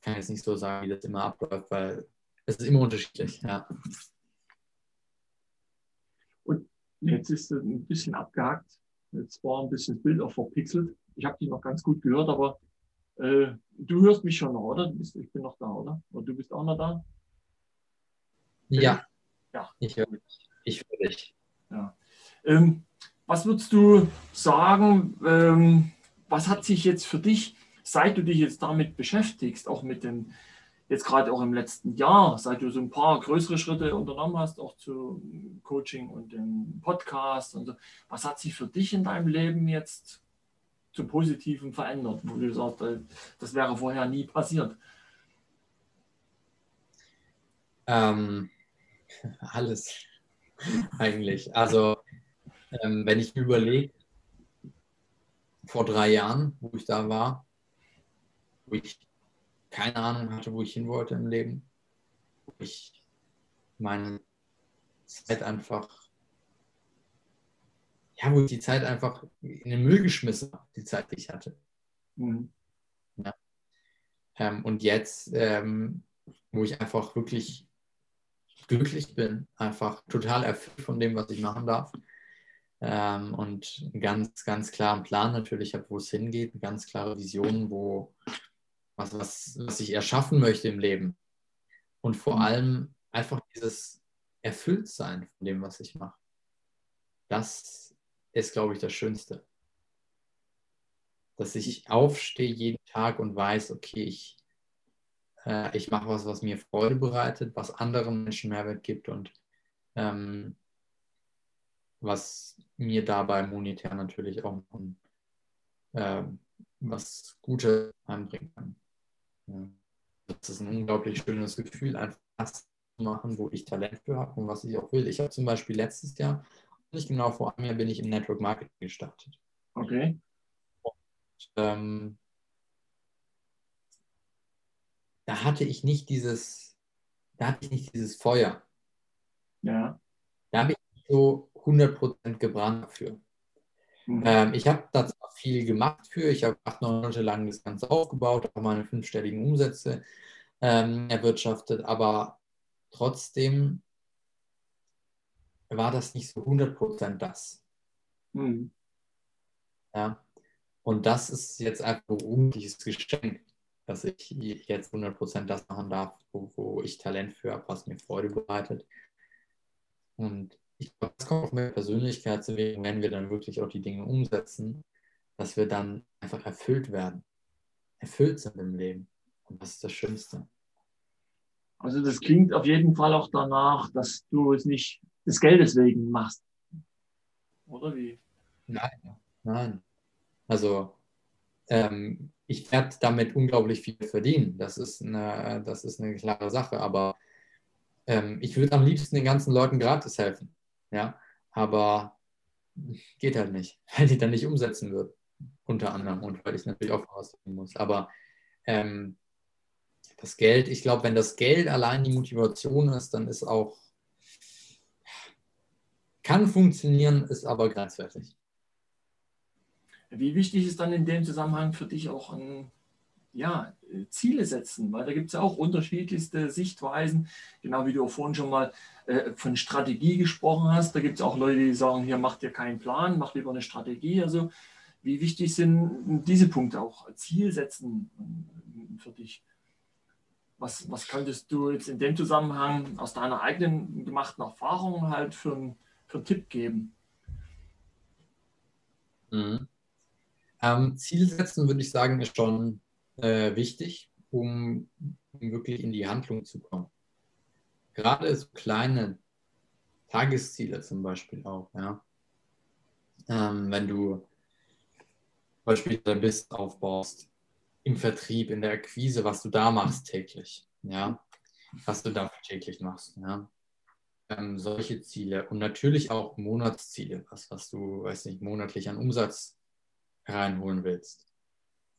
kann jetzt nicht so sagen, wie das immer abläuft, weil es ist immer unterschiedlich. Ja. Und jetzt ist es ein bisschen abgehakt. Jetzt war ein bisschen das Bild auch verpixelt. Ich habe dich noch ganz gut gehört, aber äh, du hörst mich schon noch, oder? Ich bin noch da, oder? Oder du bist auch noch da? Ja. Ja. Ich höre dich. Ich höre dich. Ja. Ähm, was würdest du sagen, ähm, was hat sich jetzt für dich seit du dich jetzt damit beschäftigst, auch mit dem, jetzt gerade auch im letzten Jahr, seit du so ein paar größere Schritte unternommen hast, auch zu Coaching und dem Podcast und so, was hat sich für dich in deinem Leben jetzt zum Positiven verändert, wo du sagst, äh, das wäre vorher nie passiert? Ähm, alles eigentlich. Also ähm, wenn ich überlege, vor drei Jahren, wo ich da war, wo ich keine Ahnung hatte, wo ich hin wollte im Leben, wo ich meine Zeit einfach, ja, wo ich die Zeit einfach in den Müll geschmissen habe, die Zeit, die ich hatte. Mhm. Ja. Ähm, und jetzt, ähm, wo ich einfach wirklich glücklich bin, einfach total erfüllt von dem, was ich machen darf. Ähm, und einen ganz, ganz klaren Plan natürlich habe, wo es hingeht, eine ganz klare Vision, wo, was, was, was ich erschaffen möchte im Leben. Und vor mhm. allem einfach dieses Erfülltsein von dem, was ich mache. Das ist, glaube ich, das Schönste. Dass ich aufstehe jeden Tag und weiß, okay, ich, äh, ich mache was, was mir Freude bereitet, was anderen Menschen Mehrwert gibt und ähm, was mir dabei monetär natürlich auch äh, was Gutes anbringen kann. Ja. Das ist ein unglaublich schönes Gefühl, einfach das zu machen, wo ich Talent für habe und was ich auch will. Ich habe zum Beispiel letztes Jahr, nicht genau vor einem Jahr, bin ich im Network Marketing gestartet. Okay. Und, ähm, da hatte ich nicht dieses, da hatte ich nicht dieses Feuer. Ja. Da habe ich so 100% gebrannt dafür. Mhm. Ähm, ich habe da zwar viel gemacht für, ich habe acht, neun Monate lang das Ganze aufgebaut, auch meine fünfstelligen Umsätze ähm, erwirtschaftet, aber trotzdem war das nicht so 100% das. Mhm. Ja. Und das ist jetzt einfach ein unglaubliches Geschenk, dass ich jetzt 100% das machen darf, wo, wo ich Talent für habe, was mir Freude bereitet. Und ich glaube, das kommt auch mit Persönlichkeitsentwicklung, wenn wir dann wirklich auch die Dinge umsetzen, dass wir dann einfach erfüllt werden. Erfüllt sind im Leben. Und das ist das Schönste. Also das klingt auf jeden Fall auch danach, dass du es nicht des Geldes wegen machst. Oder wie? Nein, nein. Also ähm, ich werde damit unglaublich viel verdienen. Das ist eine, das ist eine klare Sache. Aber ähm, ich würde am liebsten den ganzen Leuten gratis helfen. Ja, aber geht halt nicht, weil die dann nicht umsetzen wird, unter anderem und weil ich natürlich auch tun muss. Aber ähm, das Geld, ich glaube, wenn das Geld allein die Motivation ist, dann ist auch, kann funktionieren, ist aber grenzwertig. Wie wichtig ist dann in dem Zusammenhang für dich auch ein ja, Ziele setzen, weil da gibt es ja auch unterschiedlichste Sichtweisen, genau wie du vorhin schon mal äh, von Strategie gesprochen hast. Da gibt es auch Leute, die sagen, hier macht ihr keinen Plan, macht lieber eine Strategie. Also wie wichtig sind diese Punkte auch, Ziel setzen für dich? Was, was könntest du jetzt in dem Zusammenhang aus deiner eigenen gemachten Erfahrung halt für, für einen Tipp geben? Mhm. Ähm, Ziel setzen würde ich sagen, ist schon äh, wichtig, um, wirklich in die Handlung zu kommen. Gerade so kleine Tagesziele zum Beispiel auch, ja. Ähm, wenn du beispielsweise Business aufbaust, im Vertrieb, in der Akquise, was du da machst täglich, ja, was du da täglich machst, ja. Ähm, solche Ziele und natürlich auch Monatsziele, was, was du, weiß nicht, monatlich an Umsatz reinholen willst.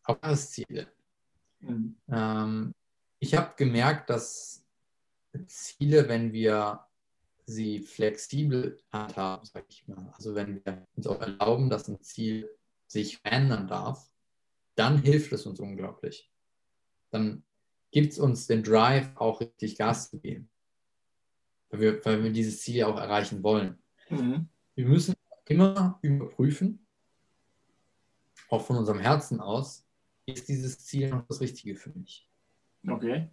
Auch Ziele. Mhm. Ähm, ich habe gemerkt, dass Ziele, wenn wir sie flexibel handhaben, sage ich mal, also wenn wir uns auch erlauben, dass ein Ziel sich verändern darf, dann hilft es uns unglaublich. Dann gibt es uns den Drive, auch richtig Gas zu geben, weil wir, weil wir dieses Ziel auch erreichen wollen. Mhm. Wir müssen immer überprüfen, auch von unserem Herzen aus, ist dieses Ziel noch das Richtige für mich. Okay.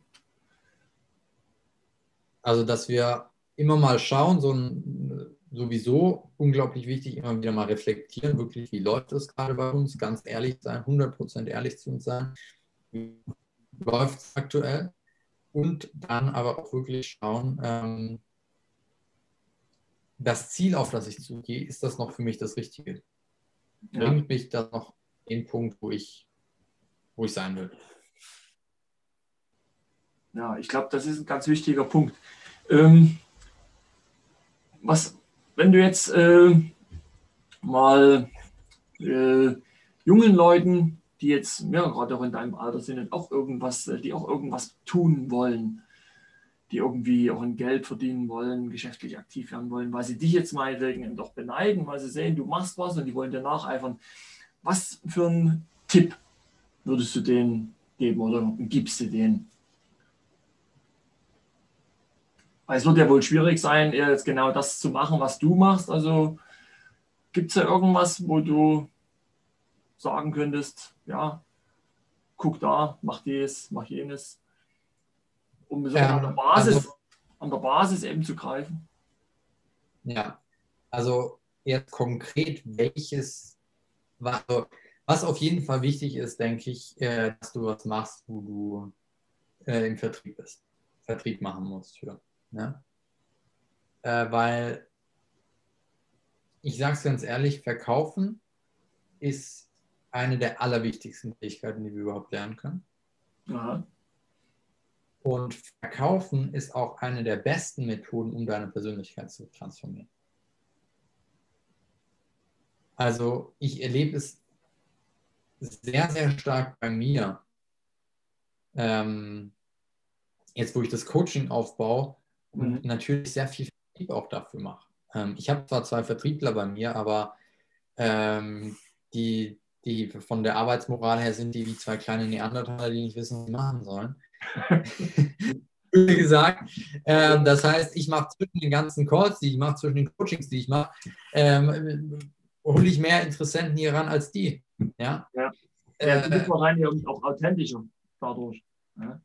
Also, dass wir immer mal schauen, so ein, sowieso unglaublich wichtig, immer wieder mal reflektieren, wirklich, wie läuft es gerade bei uns, ganz ehrlich sein, 100% ehrlich zu uns sein, wie läuft es aktuell und dann aber auch wirklich schauen, ähm, das Ziel, auf das ich zugehe, ist das noch für mich das Richtige? Bringt ja. mich das noch den Punkt, wo ich wo ich sein will. Ja, ich glaube, das ist ein ganz wichtiger Punkt. Ähm, was, wenn du jetzt äh, mal äh, jungen Leuten, die jetzt ja, gerade auch in deinem Alter sind, auch irgendwas, äh, die auch irgendwas tun wollen, die irgendwie auch ein Geld verdienen wollen, geschäftlich aktiv werden wollen, weil sie dich jetzt meinetwegen doch beneiden, weil sie sehen, du machst was und die wollen dir nacheifern. Was für ein Tipp würdest du den geben oder gibst du den? Weil es wird ja wohl schwierig sein, jetzt genau das zu machen, was du machst. Also gibt es da irgendwas, wo du sagen könntest, ja, guck da, mach dies, mach jenes, um so ja, an, der Basis, also, an der Basis eben zu greifen? Ja, also jetzt konkret, welches, also was auf jeden Fall wichtig ist, denke ich, äh, dass du was machst, wo du äh, im Vertrieb bist. Vertrieb machen musst für. Ne? Äh, weil ich sage es ganz ehrlich, verkaufen ist eine der allerwichtigsten Fähigkeiten, die wir überhaupt lernen können. Aha. Und verkaufen ist auch eine der besten Methoden, um deine Persönlichkeit zu transformieren. Also ich erlebe es sehr, sehr stark bei mir. Ähm, jetzt, wo ich das Coaching aufbaue und mhm. natürlich sehr viel Vertrieb auch dafür mache. Ähm, ich habe zwar zwei Vertriebler bei mir, aber ähm, die, die von der Arbeitsmoral her sind die wie zwei kleine Neandertaler, die nicht wissen, was sie machen sollen. Wie gesagt, ähm, das heißt, ich mache zwischen den ganzen Calls, die ich mache, zwischen den Coachings, die ich mache, ähm, hole ich mehr Interessenten hier ran als die. Ja, ja. ja du bist wahrscheinlich auch authentischer dadurch. Ja?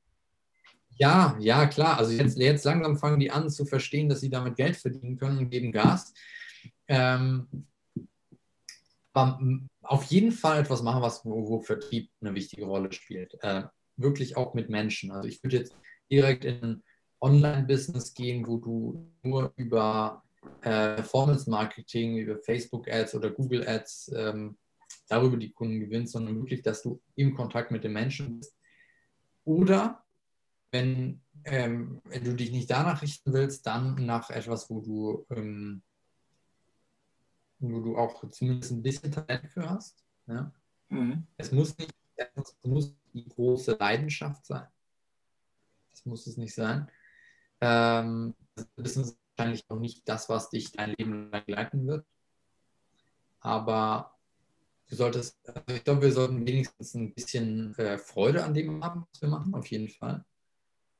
Ja, ja, klar. Also jetzt, jetzt langsam fangen die an zu verstehen, dass sie damit Geld verdienen können und geben Gas. Ähm, auf jeden Fall etwas machen, was, wo, wo Vertrieb eine wichtige Rolle spielt. Äh, wirklich auch mit Menschen. Also ich würde jetzt direkt in ein Online-Business gehen, wo du nur über äh, Performance-Marketing, über Facebook-Ads oder Google-Ads ähm, darüber die Kunden gewinnst, sondern wirklich, dass du im Kontakt mit den Menschen bist. Oder wenn, ähm, wenn du dich nicht danach richten willst, dann nach etwas, wo du, ähm, wo du auch zumindest ein bisschen Talent für hast. Ja? Mhm. Es muss nicht es muss die große Leidenschaft sein. Das muss es nicht sein. Ähm, das ist wahrscheinlich auch nicht das, was dich dein Leben lang leiten wird. Aber du solltest, also ich glaube, wir sollten wenigstens ein bisschen äh, Freude an dem haben, was wir machen, auf jeden Fall.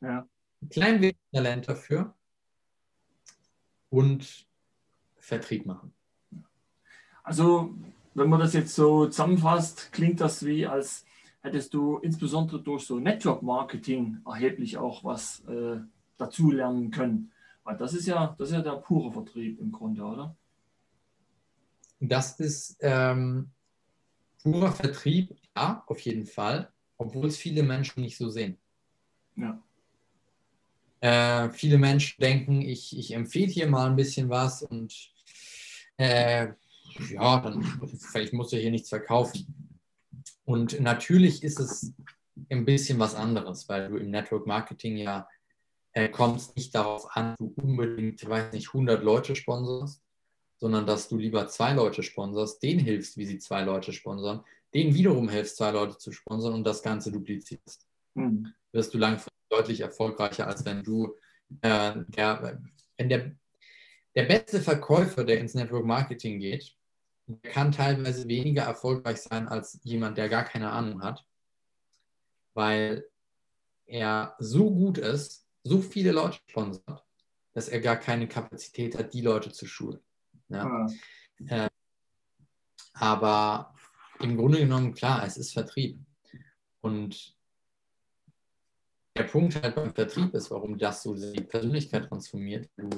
Ja. Ein klein wenig Talent dafür und Vertrieb machen. Also, wenn man das jetzt so zusammenfasst, klingt das wie, als hättest du insbesondere durch so Network Marketing erheblich auch was äh, dazu lernen können. Weil das ist ja, das ist ja der pure Vertrieb im Grunde, oder? Das ist ähm, purer Vertrieb, ja, auf jeden Fall, obwohl es viele Menschen nicht so sehen. Ja. Äh, viele Menschen denken, ich, ich empfehle hier mal ein bisschen was und äh, ja, dann vielleicht muss ich hier nichts verkaufen. Und natürlich ist es ein bisschen was anderes, weil du im Network Marketing ja äh, kommst nicht darauf an, du unbedingt, weiß nicht, 100 Leute sponsorst, sondern dass du lieber zwei Leute sponsorst, denen hilfst, wie sie zwei Leute sponsern, denen wiederum hilfst, zwei Leute zu sponsern und das Ganze duplizierst. Mhm. Wirst du langfristig deutlich erfolgreicher, als wenn du äh, der, wenn der, der beste Verkäufer, der ins Network Marketing geht, kann teilweise weniger erfolgreich sein als jemand, der gar keine Ahnung hat, weil er so gut ist, so viele Leute sponsert, dass er gar keine Kapazität hat, die Leute zu schulen. Ja. Ah. Äh, aber im Grunde genommen, klar, es ist Vertrieb. Und der Punkt halt beim Vertrieb ist, warum das so die Persönlichkeit transformiert, du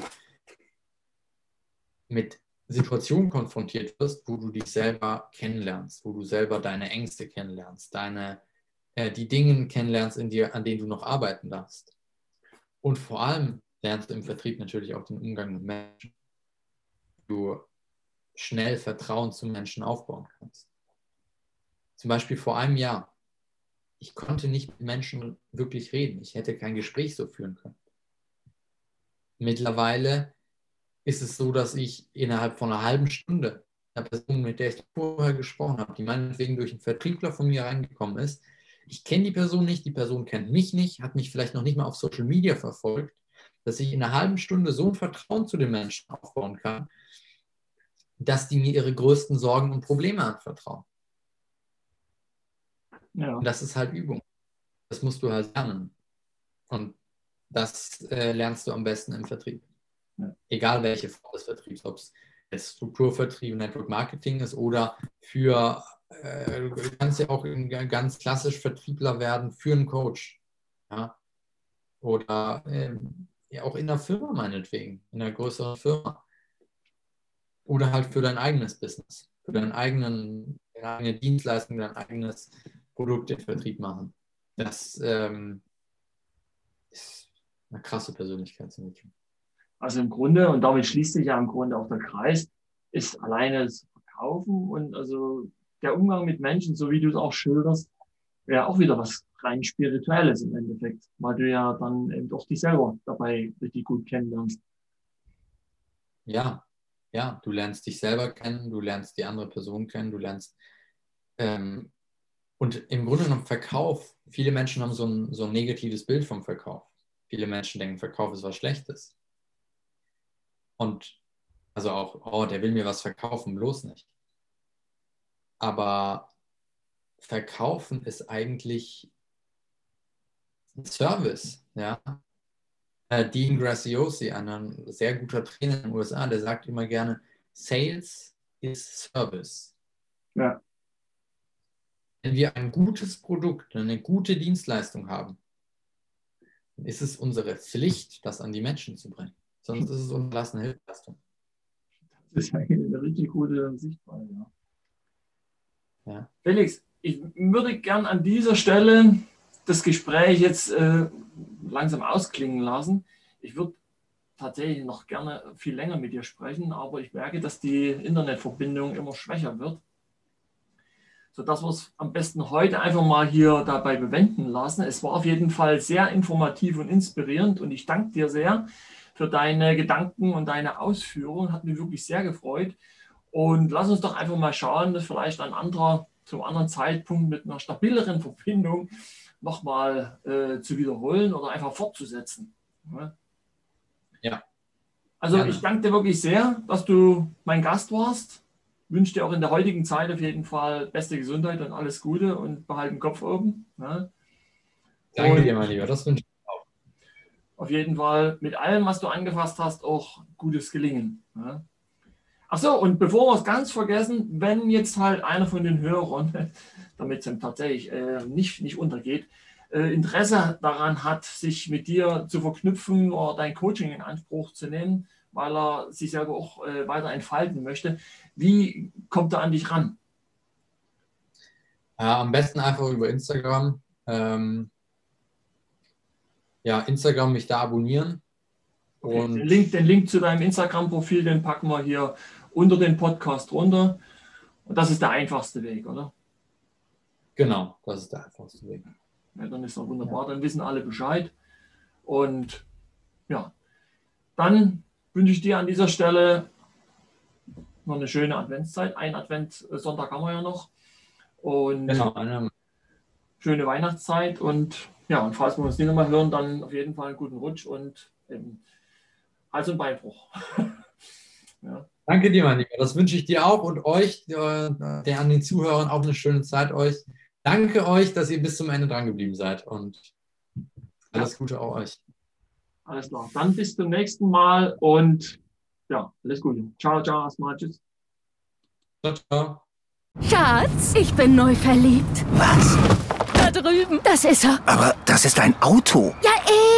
mit Situationen konfrontiert wirst, wo du dich selber kennenlernst, wo du selber deine Ängste kennenlernst, deine, äh, die Dinge kennenlernst in dir, an denen du noch arbeiten darfst. Und vor allem lernst du im Vertrieb natürlich auch den Umgang mit Menschen. Du schnell Vertrauen zu Menschen aufbauen kannst. Zum Beispiel vor einem Jahr ich konnte nicht mit Menschen wirklich reden. Ich hätte kein Gespräch so führen können. Mittlerweile ist es so, dass ich innerhalb von einer halben Stunde einer Person, mit der ich vorher gesprochen habe, die meinetwegen durch einen Vertriebler von mir reingekommen ist, ich kenne die Person nicht, die Person kennt mich nicht, hat mich vielleicht noch nicht mal auf Social Media verfolgt, dass ich in einer halben Stunde so ein Vertrauen zu den Menschen aufbauen kann, dass die mir ihre größten Sorgen und Probleme anvertrauen. Ja. Und das ist halt Übung. Das musst du halt lernen. Und das äh, lernst du am besten im Vertrieb. Ja. Egal welche Form des Vertriebs, ob es Strukturvertrieb, Network Marketing ist oder für, äh, du kannst ja auch ganz klassisch Vertriebler werden für einen Coach. Ja? Oder äh, ja, auch in der Firma meinetwegen, in einer größeren Firma. Oder halt für dein eigenes Business, für deinen eigenen, deine eigene Dienstleistung, dein eigenes Produkte im Vertrieb machen. Das ähm, ist eine krasse Persönlichkeitsentwicklung. Also im Grunde, und damit schließt sich ja im Grunde auch der Kreis, ist alleine das Verkaufen und also der Umgang mit Menschen, so wie du es auch schilderst, wäre auch wieder was rein Spirituelles im Endeffekt, weil du ja dann eben doch dich selber dabei richtig gut kennenlernst. Ja, ja, du lernst dich selber kennen, du lernst die andere Person kennen, du lernst ähm, und im Grunde genommen Verkauf, viele Menschen haben so ein, so ein negatives Bild vom Verkauf. Viele Menschen denken, Verkauf ist was Schlechtes. Und also auch, oh, der will mir was verkaufen, bloß nicht. Aber Verkaufen ist eigentlich ein Service, ja. Äh, Dean Graciosi, ein sehr guter Trainer in den USA, der sagt immer gerne, Sales is Service. Ja. Wenn wir ein gutes Produkt, eine gute Dienstleistung haben, dann ist es unsere Pflicht, das an die Menschen zu bringen. Sonst ist es unterlassene Hilfsleistung. Das ist eigentlich eine richtig gute Sichtweise. Ja. ja. Felix, ich würde gern an dieser Stelle das Gespräch jetzt äh, langsam ausklingen lassen. Ich würde tatsächlich noch gerne viel länger mit dir sprechen, aber ich merke, dass die Internetverbindung immer schwächer wird sodass wir es am besten heute einfach mal hier dabei bewenden lassen. Es war auf jeden Fall sehr informativ und inspirierend und ich danke dir sehr für deine Gedanken und deine Ausführungen. Hat mich wirklich sehr gefreut. Und lass uns doch einfach mal schauen, dass vielleicht ein anderer, zum anderen Zeitpunkt mit einer stabileren Verbindung nochmal äh, zu wiederholen oder einfach fortzusetzen. Ja. Also ja. ich danke dir wirklich sehr, dass du mein Gast warst wünsche dir auch in der heutigen Zeit auf jeden Fall beste Gesundheit und alles Gute und behalten Kopf oben. Ne? Danke und dir, mein Lieber, das wünsche ich auch. Auf jeden Fall mit allem, was du angefasst hast, auch gutes Gelingen. Ne? Achso, und bevor wir es ganz vergessen, wenn jetzt halt einer von den Hörern, damit es tatsächlich äh, nicht, nicht untergeht, äh, Interesse daran hat, sich mit dir zu verknüpfen oder dein Coaching in Anspruch zu nehmen, weil er sich selber auch äh, weiter entfalten möchte. Wie kommt er an dich ran? Ja, am besten einfach über Instagram. Ähm, ja, Instagram mich da abonnieren. Okay, und den, Link, den Link zu deinem Instagram-Profil, den packen wir hier unter den Podcast runter. Und das ist der einfachste Weg, oder? Genau, das ist der einfachste Weg. Ja, dann ist doch wunderbar, ja. dann wissen alle Bescheid. Und ja, dann wünsche ich dir an dieser Stelle noch eine schöne Adventszeit. Ein Adventssonntag haben wir ja noch. Und genau, eine. schöne Weihnachtszeit. Und ja, und falls wir uns nicht nochmal hören, dann auf jeden Fall einen guten Rutsch und eben Hals- und Beinbruch. ja. Danke dir, mein Lieber. Das wünsche ich dir auch und euch, der, der an den Zuhörern, auch eine schöne Zeit euch. Danke euch, dass ihr bis zum Ende dran geblieben seid und alles Gute auch euch. Alles klar. Dann bis zum nächsten Mal und ja, alles Gute. Ciao, ciao, erstmal. Tschüss. Ciao, ciao. Schatz, ich bin neu verliebt. Was? Da drüben. Das ist er. Aber das ist ein Auto. Ja,